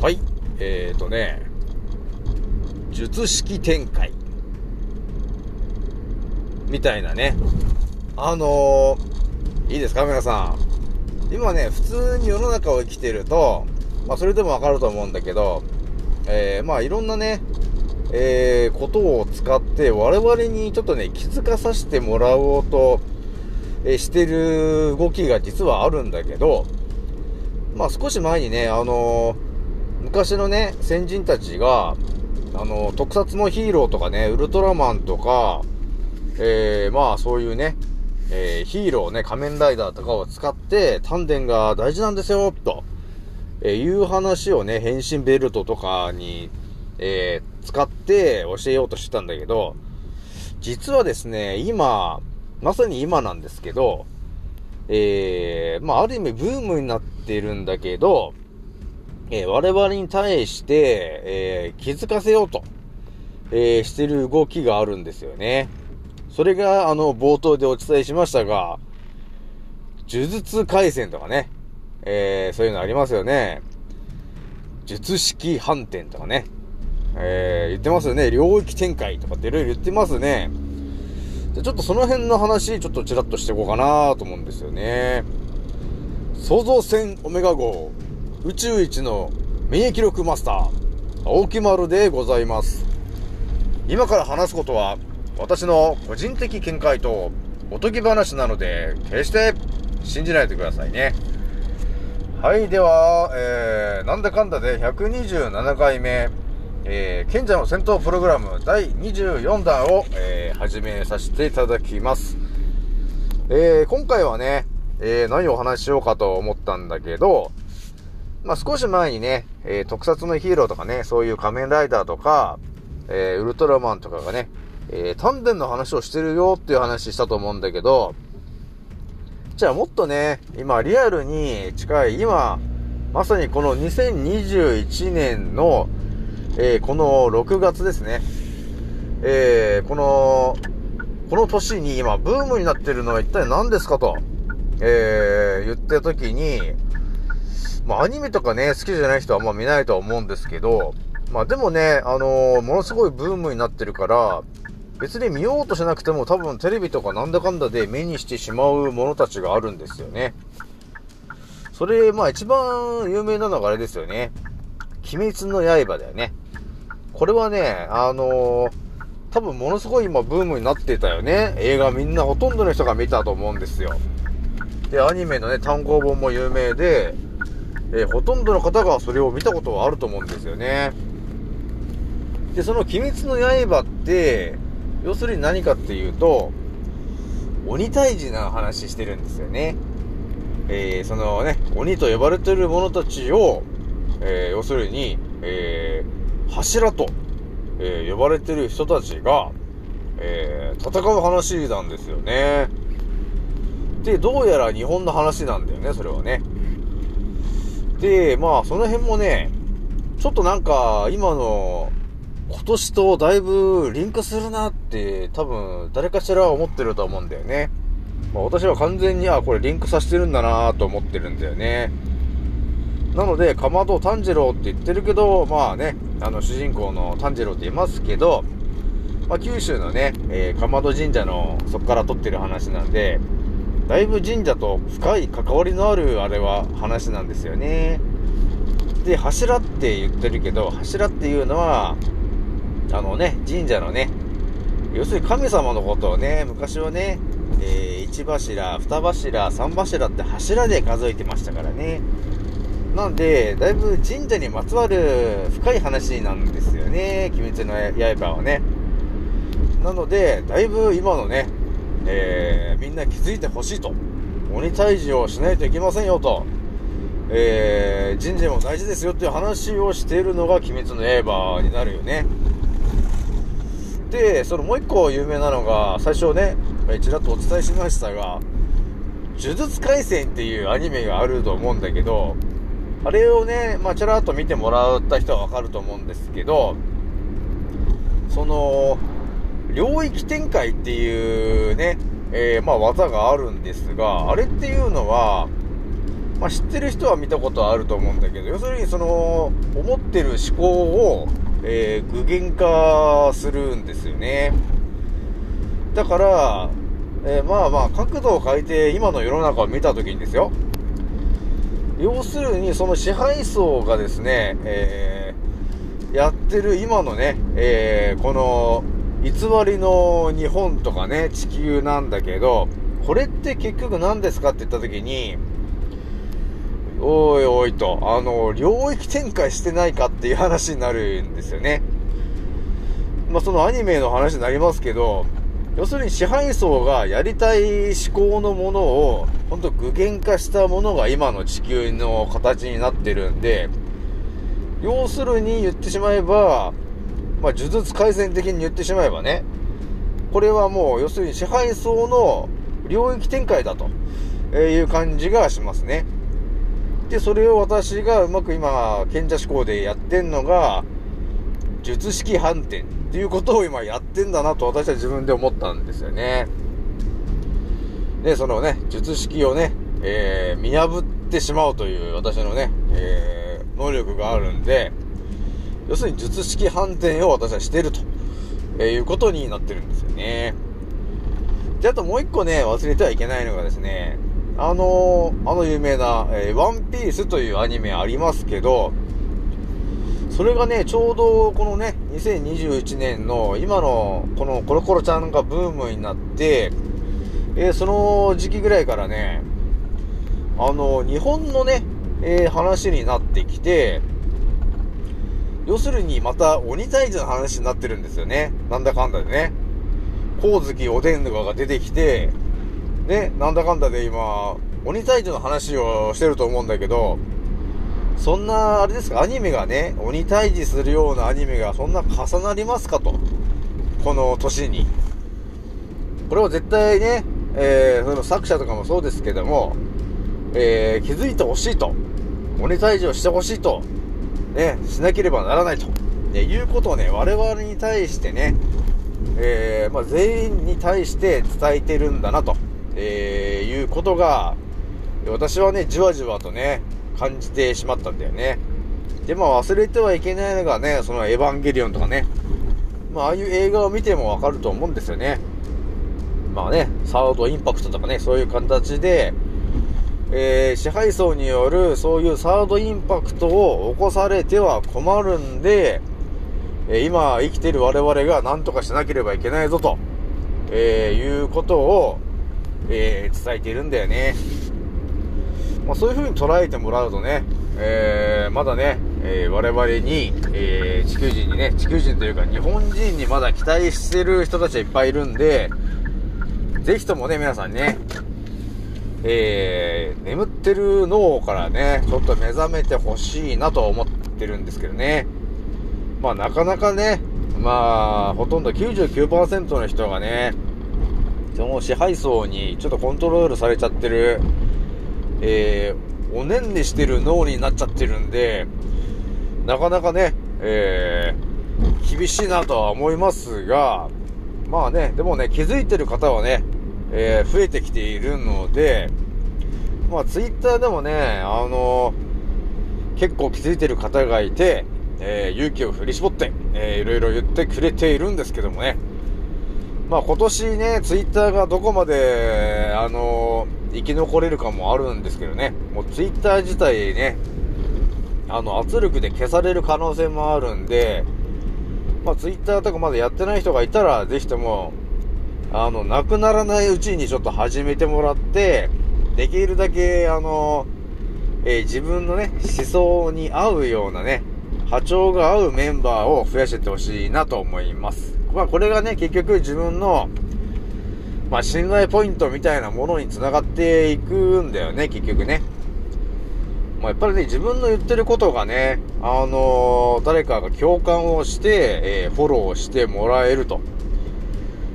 はい。えーとね、術式展開。みたいなね。あのー、いいですか皆さん。今ね、普通に世の中を生きてると、まあそれでもわかると思うんだけど、えー、まあいろんなね、えー、ことを使って我々にちょっとね、気づかさせてもらおうと、えー、してる動きが実はあるんだけど、まあ少し前にね、あのー、昔のね、先人たちが、あの特撮のヒーローとかね、ウルトラマンとか、えー、まあそういうね、えー、ヒーローね、仮面ライダーとかを使って、丹田が大事なんですよ、と、えー、いう話をね、変身ベルトとかに、えー、使って教えようとしてたんだけど、実はですね、今、まさに今なんですけど、えー、まあ、ある意味ブームになっているんだけど、えー、我々に対して、えー、気づかせようと、えー、してる動きがあるんですよね。それが、あの、冒頭でお伝えしましたが、呪術回戦とかね、えー、そういうのありますよね。術式反転とかね。えー、言ってますよね。領域展開とかっていろいろ言ってますね。ちょっとその辺の話、ちょっとちらっとしていこうかなと思うんですよね。創造船オメガ号、宇宙一の免疫力マスター、青木丸でございます。今から話すことは、私の個人的見解とおとぎ話なので、決して信じないでくださいね。はい、では、えー、なんだかんだで127回目、えー、賢者の戦闘プログラム第24弾を、えー、始めさせていただきます。えー、今回はね、えー、何をお話ししようかと思ったんだけど、まあ、少し前にね、えー、特撮のヒーローとかね、そういう仮面ライダーとか、えー、ウルトラマンとかがね、えー、丹田の話をしてるよっていう話したと思うんだけど、じゃあもっとね、今リアルに近い、今、まさにこの2021年の、えー、この6月ですね。えー、この、この年に今ブームになってるのは一体何ですかと、えー、言った時に、まあアニメとかね、好きじゃない人はあんま見ないとは思うんですけど、まあでもね、あのー、ものすごいブームになってるから、別に見ようとしなくても多分テレビとかなんだかんだで目にしてしまうものたちがあるんですよね。それ、まあ一番有名なのがあれですよね。鬼滅の刃だよね。これはね、あのー、多分ものすごい今ブームになってたよね。映画みんなほとんどの人が見たと思うんですよ。で、アニメのね、単行本も有名で、えー、ほとんどの方がそれを見たことはあると思うんですよね。で、その鬼滅の刃って、要するに何かっていうと、鬼退治の話してるんですよね。えー、そのね、鬼と呼ばれてる者たちを、えー、要するに、えー、柱と、え、呼ばれてる人たちが、え、戦う話なんですよね。で、どうやら日本の話なんだよね、それはね。で、まあ、その辺もね、ちょっとなんか、今の今年とだいぶリンクするなって多分誰かしら思ってると思うんだよね。まあ、私は完全に、あ、これリンクさせてるんだなと思ってるんだよね。なので、かまど炭治郎って言ってるけど、まあね、あの主人公の炭治郎って言いますけど、まあ、九州のね、えー、かまど神社のそこから撮ってる話なんで、だいぶ神社と深い関わりのあるあれは話なんですよね。で、柱って言ってるけど、柱っていうのは、あのね、神社のね、要するに神様のことをね、昔はね、えー、1柱、2柱、3柱って柱で数えてましたからね。なんで、だいぶ神社にまつわる深い話なんですよね、鬼滅の刃はね。なので、だいぶ今のね、えー、みんな気づいてほしいと。鬼退治をしないといけませんよと。えー、神社も大事ですよっていう話をしているのが鬼滅の刃になるよね。で、そのもう一個有名なのが、最初ね、ちらっとお伝えしましたが、呪術廻戦っていうアニメがあると思うんだけど、あれをね、まあ、ちらっと見てもらった人はわかると思うんですけど、その、領域展開っていうね、えー、まあ、技があるんですが、あれっていうのは、まあ、知ってる人は見たことあると思うんだけど、要するにその、思ってる思考を、えー、具現化するんですよね。だから、えー、まあまあ、角度を変えて今の世の中を見たときにですよ。要するに、その支配層がですね、えー、やってる今のね、えー、この、偽りの日本とかね、地球なんだけど、これって結局何ですかって言ったときに、おいおいと、あの、領域展開してないかっていう話になるんですよね。まあ、そのアニメの話になりますけど、要するに支配層がやりたい思考のものを、ほんと具現化したものが今の地球の形になってるんで、要するに言ってしまえば、まあ、呪術改善的に言ってしまえばね、これはもう、要するに支配層の領域展開だという感じがしますね。で、それを私がうまく今、賢者思考でやってんのが、術式反転っていうことを今やってんだなと私は自分で思ったんですよね。で、そのね、術式をね、えー、見破ってしまうという私のね、えー、能力があるんで、要するに術式反転を私はしてると、えー、いうことになってるんですよね。で、あともう一個ね、忘れてはいけないのがですね、あのー、あの有名な、えー、ワンピースというアニメありますけど、それがね、ちょうどこのね、2021年の今のこのコロコロちゃんがブームになって、えー、その時期ぐらいからね、あの、日本のね、え、話になってきて、要するにまた鬼退治の話になってるんですよね。なんだかんだでね。光月おでんとかが出てきて、ね、なんだかんだで今、鬼退治の話をしてると思うんだけど、そんな、あれですか、アニメがね、鬼退治するようなアニメがそんな重なりますかと。この年に。これは絶対ね、えー、その作者とかもそうですけども、えー、気づいてほしいと。鬼退治をしてほしいと。ね、しなければならないと。ね、いうことをね、我々に対してね、えー、まあ、全員に対して伝えてるんだなと。えー、いうことが、私はね、じわじわとね、感じてしまったんだよね。で、まあ忘れてはいけないのがね、そのエヴァンゲリオンとかね、まあああいう映画を見てもわかると思うんですよね。まあね、サードインパクトとかね、そういう形で、えー、支配層によるそういうサードインパクトを起こされては困るんで、え、今生きてる我々が何とかしなければいけないぞと、えー、いうことを、えー、伝えているんだよね。まあ、そういう風に捉えてもらうとね、えー、まだね、え、我々に、え、地球人にね、地球人というか日本人にまだ期待してる人たちはいっぱいいるんで、ぜひともね、皆さんね、えー、眠ってる脳からね、ちょっと目覚めてほしいなと思ってるんですけどね。まあなかなかね、まあ、ほとんど99%の人がね、その支配層にちょっとコントロールされちゃってる、えー、おねんねしてる脳になっちゃってるんで、なかなかね、えー、厳しいなとは思いますが、まあね、でもね、気づいてる方はね、えー、増えてきているので、まあツイッターでもね、あのー、結構気づいてる方がいて、えー、勇気を振り絞って、えー、いろいろ言ってくれているんですけどもね、まあ今年ね、ツイッターがどこまで、あのー、生き残れるかもあるんですけどね、もうツイッター自体ね、あの、圧力で消される可能性もあるんで、まあツイッターとかまだやってない人がいたら、ぜひとも、あの、なくならないうちにちょっと始めてもらって、できるだけ、あの、えー、自分のね、思想に合うようなね、波長が合うメンバーを増やしてってほしいなと思います。まあこれがね、結局自分の、まあ信頼ポイントみたいなものに繋がっていくんだよね、結局ね。まあやっぱりね、自分の言ってることがね、あのー、誰かが共感をして、えー、フォローしてもらえると、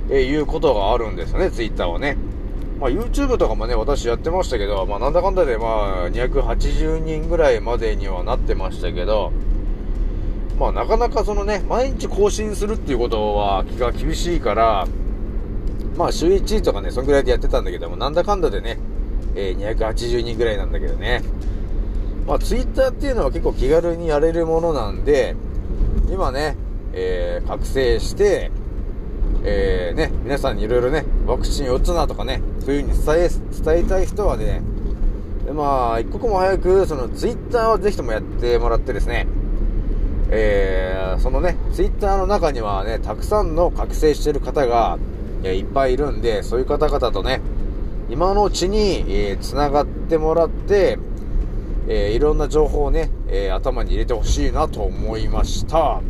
えー、いうことがあるんですよね、ツイッターはね。まあ YouTube とかもね、私やってましたけど、まあなんだかんだでまあ280人ぐらいまでにはなってましたけど、まあなかなかそのね、毎日更新するっていうことは気が厳しいから、まあ週1とかね、そんぐらいでやってたんだけども、なんだかんだでね、えー、280人ぐらいなんだけどね。まあ、ツイッターっていうのは結構気軽にやれるものなんで、今ね、えー、覚醒して、えー、ね、皆さんにいろいろね、ワクチン打つなとかね、そういう風に伝え、伝えたい人はね、でまあ、一刻も早く、そのツイッターはぜひともやってもらってですね、えー、そのね、ツイッターの中にはね、たくさんの覚醒してる方が、えー、いっぱいいるんで、そういう方々とね、今のうちに、えー、繋がってもらって、えー、いろんな情報をね、えー、頭に入れてほしいなと思いました。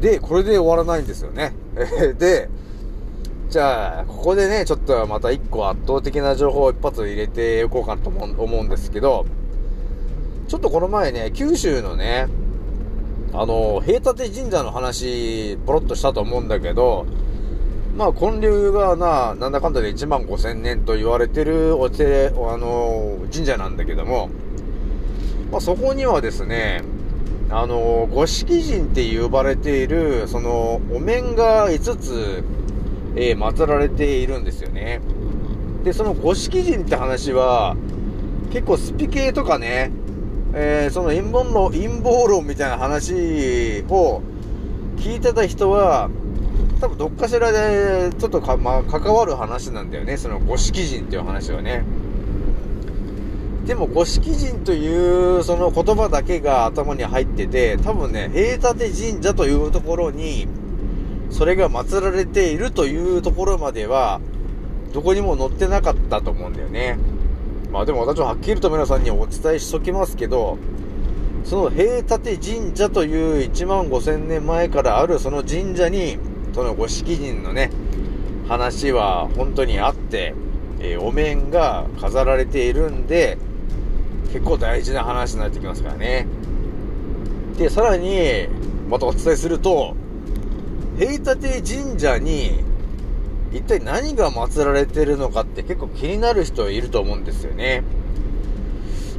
で、これで終わらないんですよね。で、じゃあ、ここでね、ちょっとまた一個圧倒的な情報を一発入れておこうかなと思うんですけど、ちょっとこの前ね、九州のね、あの、平立神社の話、ポロッとしたと思うんだけど、まあ、建立がな、なんだかんだで1万5千年と言われてるお寺、あの、神社なんだけども、まあ、そこにはですね、あの、五色神って呼ばれている、その、お面が5つ、えー、祀られているんですよね。で、その五色神って話は、結構スピ系とかね、えー、その陰謀論、陰謀論みたいな話を聞いてた人は、多分どっかしらでちょっとか、まあ、関わる話なんだよね。その五色人っていう話はね。でも五色人というその言葉だけが頭に入ってて、多分ね、平立神社というところに、それが祀られているというところまでは、どこにも載ってなかったと思うんだよね。まあでも私ははっきりと皆さんにお伝えしときますけど、その平立神社という1万5000年前からあるその神社に、そのご式人のね、話は本当にあって、えー、お面が飾られているんで、結構大事な話になってきますからね。で、さらに、またお伝えすると、平立神社に一体何が祀られてるのかって結構気になる人いると思うんですよね。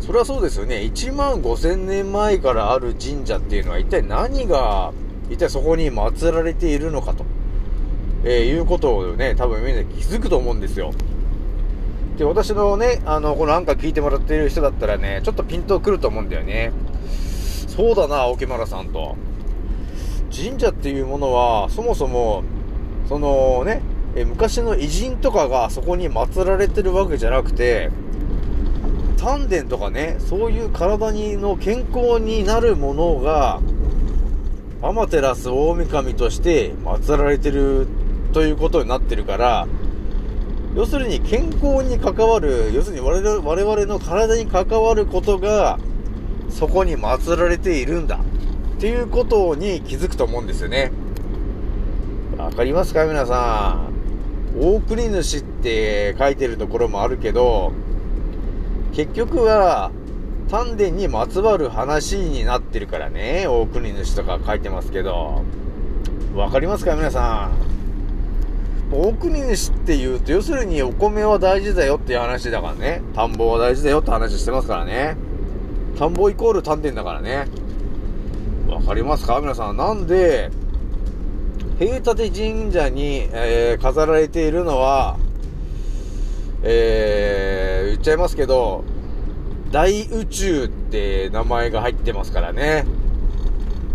それはそうですよね。1万5000年前からある神社っていうのは一体何が、一体そこに祀られているのかと、えー、いうことをね、多分みんな気づくと思うんですよ。で、私のね、あの、このアンカー聞いてもらっている人だったらね、ちょっとピントくると思うんだよね。そうだな、青木村さんと。神社っていうものは、そもそも、そのね、え昔の偉人とかがそこに祀られてるわけじゃなくて、丹田とかね、そういう体にの健康になるものが、アマテラス大神として祀られてるということになってるから、要するに健康に関わる、要するに我々の体に関わることが、そこに祀られているんだ。っていうことに気づくと思うんですよね。わかりますか皆さん。大国主って書いてるところもあるけど、結局は、丹田にまつわる話になってるからね、大国主とか書いてますけど、わかりますか皆さん。大国主って言うと、要するにお米は大事だよっていう話だからね。田んぼは大事だよって話してますからね。田んぼイコール丹田だからね。わかりますか？皆さん。なんで、平立神社に、えー、飾られているのは、えー、言っちゃいますけど、大宇宙って名前が入ってますからね。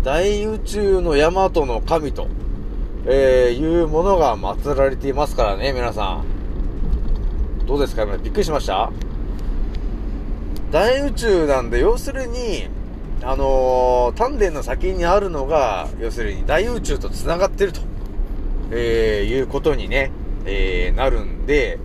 大宇宙の大和の神と、えー、いうものが祀られていますからね、皆さん。どうですかびっくりしました？大宇宙なんで、要するに、あのー、丹田の先にあるのが、要するに大宇宙と繋がってると、えー、いうことにね、えー、なるんで、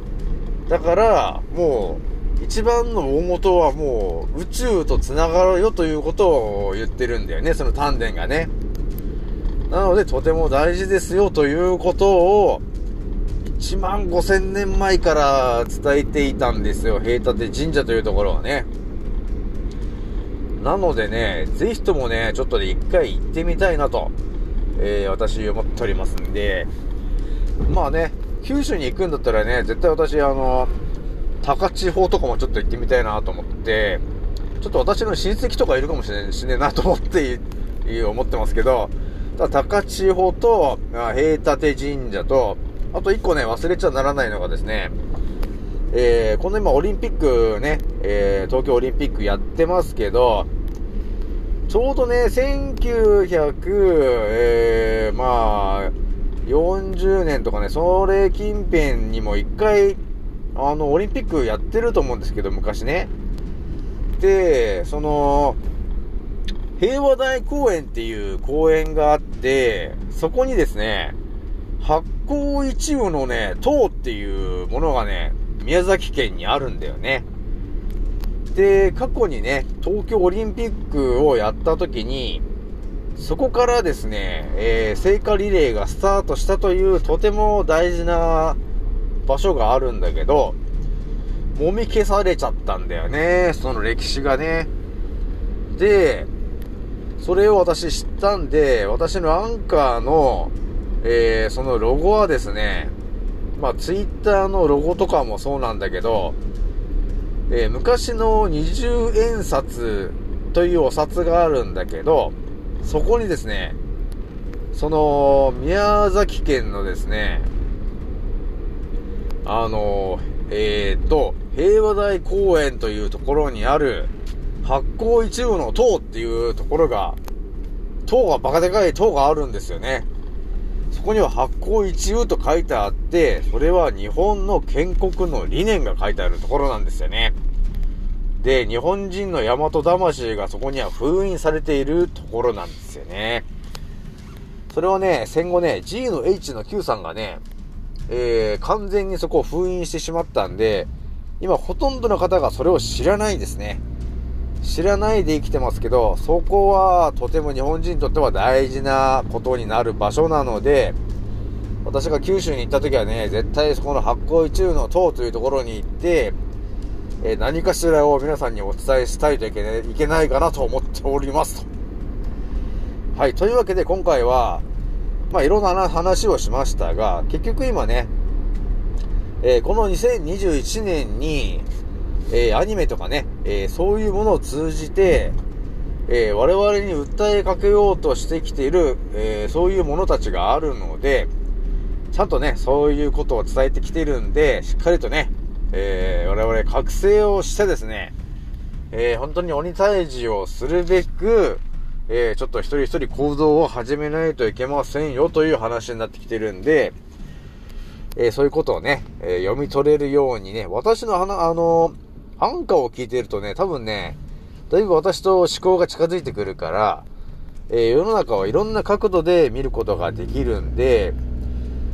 だから、もう、一番の大元はもう、宇宙と繋がるよということを言ってるんだよね、その丹田がね。なので、とても大事ですよということを、1万5千年前から伝えていたんですよ、平立神社というところはね。なのでね、ぜひともね、ちょっとで一回行ってみたいなと、えー、私思っておりますんで、まあね、九州に行くんだったらね、絶対私、あの、高千穂とかもちょっと行ってみたいなと思って、ちょっと私の親戚とかいるかもしれないしねなと思って、思ってますけど、高千穂と、平立神社と、あと一個ね、忘れちゃならないのがですね、えー、この今オリンピックね、えー、東京オリンピックやってますけど、ちょうどね、1900、えー、まあ、40年とかね、それ近辺にも一回、あの、オリンピックやってると思うんですけど、昔ね。で、その、平和大公園っていう公園があって、そこにですね、発酵一部のね、塔っていうものがね、宮崎県にあるんだよね。で、過去にね、東京オリンピックをやった時に、そこからですね、えー、聖火リレーがスタートしたというとても大事な場所があるんだけど、もみ消されちゃったんだよね、その歴史がね。で、それを私知ったんで、私のアンカーの、えー、そのロゴはですね、まあ、ツイッターのロゴとかもそうなんだけど、えー、昔の二十円札というお札があるんだけど、そこにですね、その、宮崎県のですね、あの、えー、っと、平和大公園というところにある、発行一部の塔っていうところが、塔がバカでかい塔があるんですよね。そこには発行一部と書いてあって、それは日本の建国の理念が書いてあるところなんですよね。で、日本人の大和魂がそこには封印されているところなんですよね。それをね、戦後ね、G の H の Q さんがね、えー、完全にそこを封印してしまったんで、今ほとんどの方がそれを知らないですね。知らないで生きてますけど、そこはとても日本人にとっては大事なことになる場所なので、私が九州に行った時はね、絶対そこの発酵一部の塔というところに行って、えー、何かしらを皆さんにお伝えしたいといけ,、ね、いけないかなと思っておりますと。はい、というわけで今回は、まあいろんな話をしましたが、結局今ね、えー、この2021年に、えー、アニメとかね、えー、そういうものを通じて、え我々に訴えかけようとしてきている、えそういうものたちがあるので、ちゃんとね、そういうことを伝えてきてるんで、しっかりとね、え我々覚醒をしてですね、え本当に鬼退治をするべく、えちょっと一人一人行動を始めないといけませんよという話になってきてるんで、えそういうことをね、え読み取れるようにね、私の話、あのアンカーを聞いてるとね、多分ね、だいぶ私と思考が近づいてくるから、えー、世の中はいろんな角度で見ることができるんで、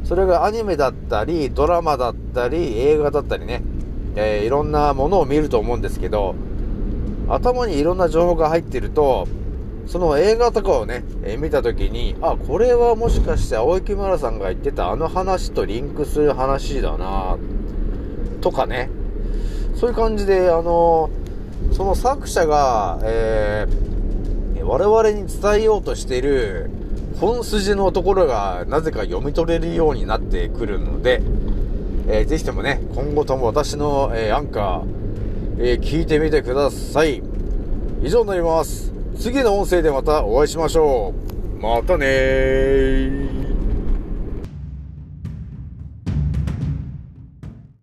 それがアニメだったり、ドラマだったり、映画だったりね、えー、いろんなものを見ると思うんですけど、頭にいろんな情報が入ってると、その映画とかをね、えー、見たときに、あ、これはもしかして青木村さんが言ってたあの話とリンクする話だなとかね、そういう感じで、あの、その作者が、えー、我々に伝えようとしている本筋のところがなぜか読み取れるようになってくるので、えー、ぜひともね、今後とも私の、えー、アンカー、えー、聞いてみてください。以上になります。次の音声でまたお会いしましょう。またねー。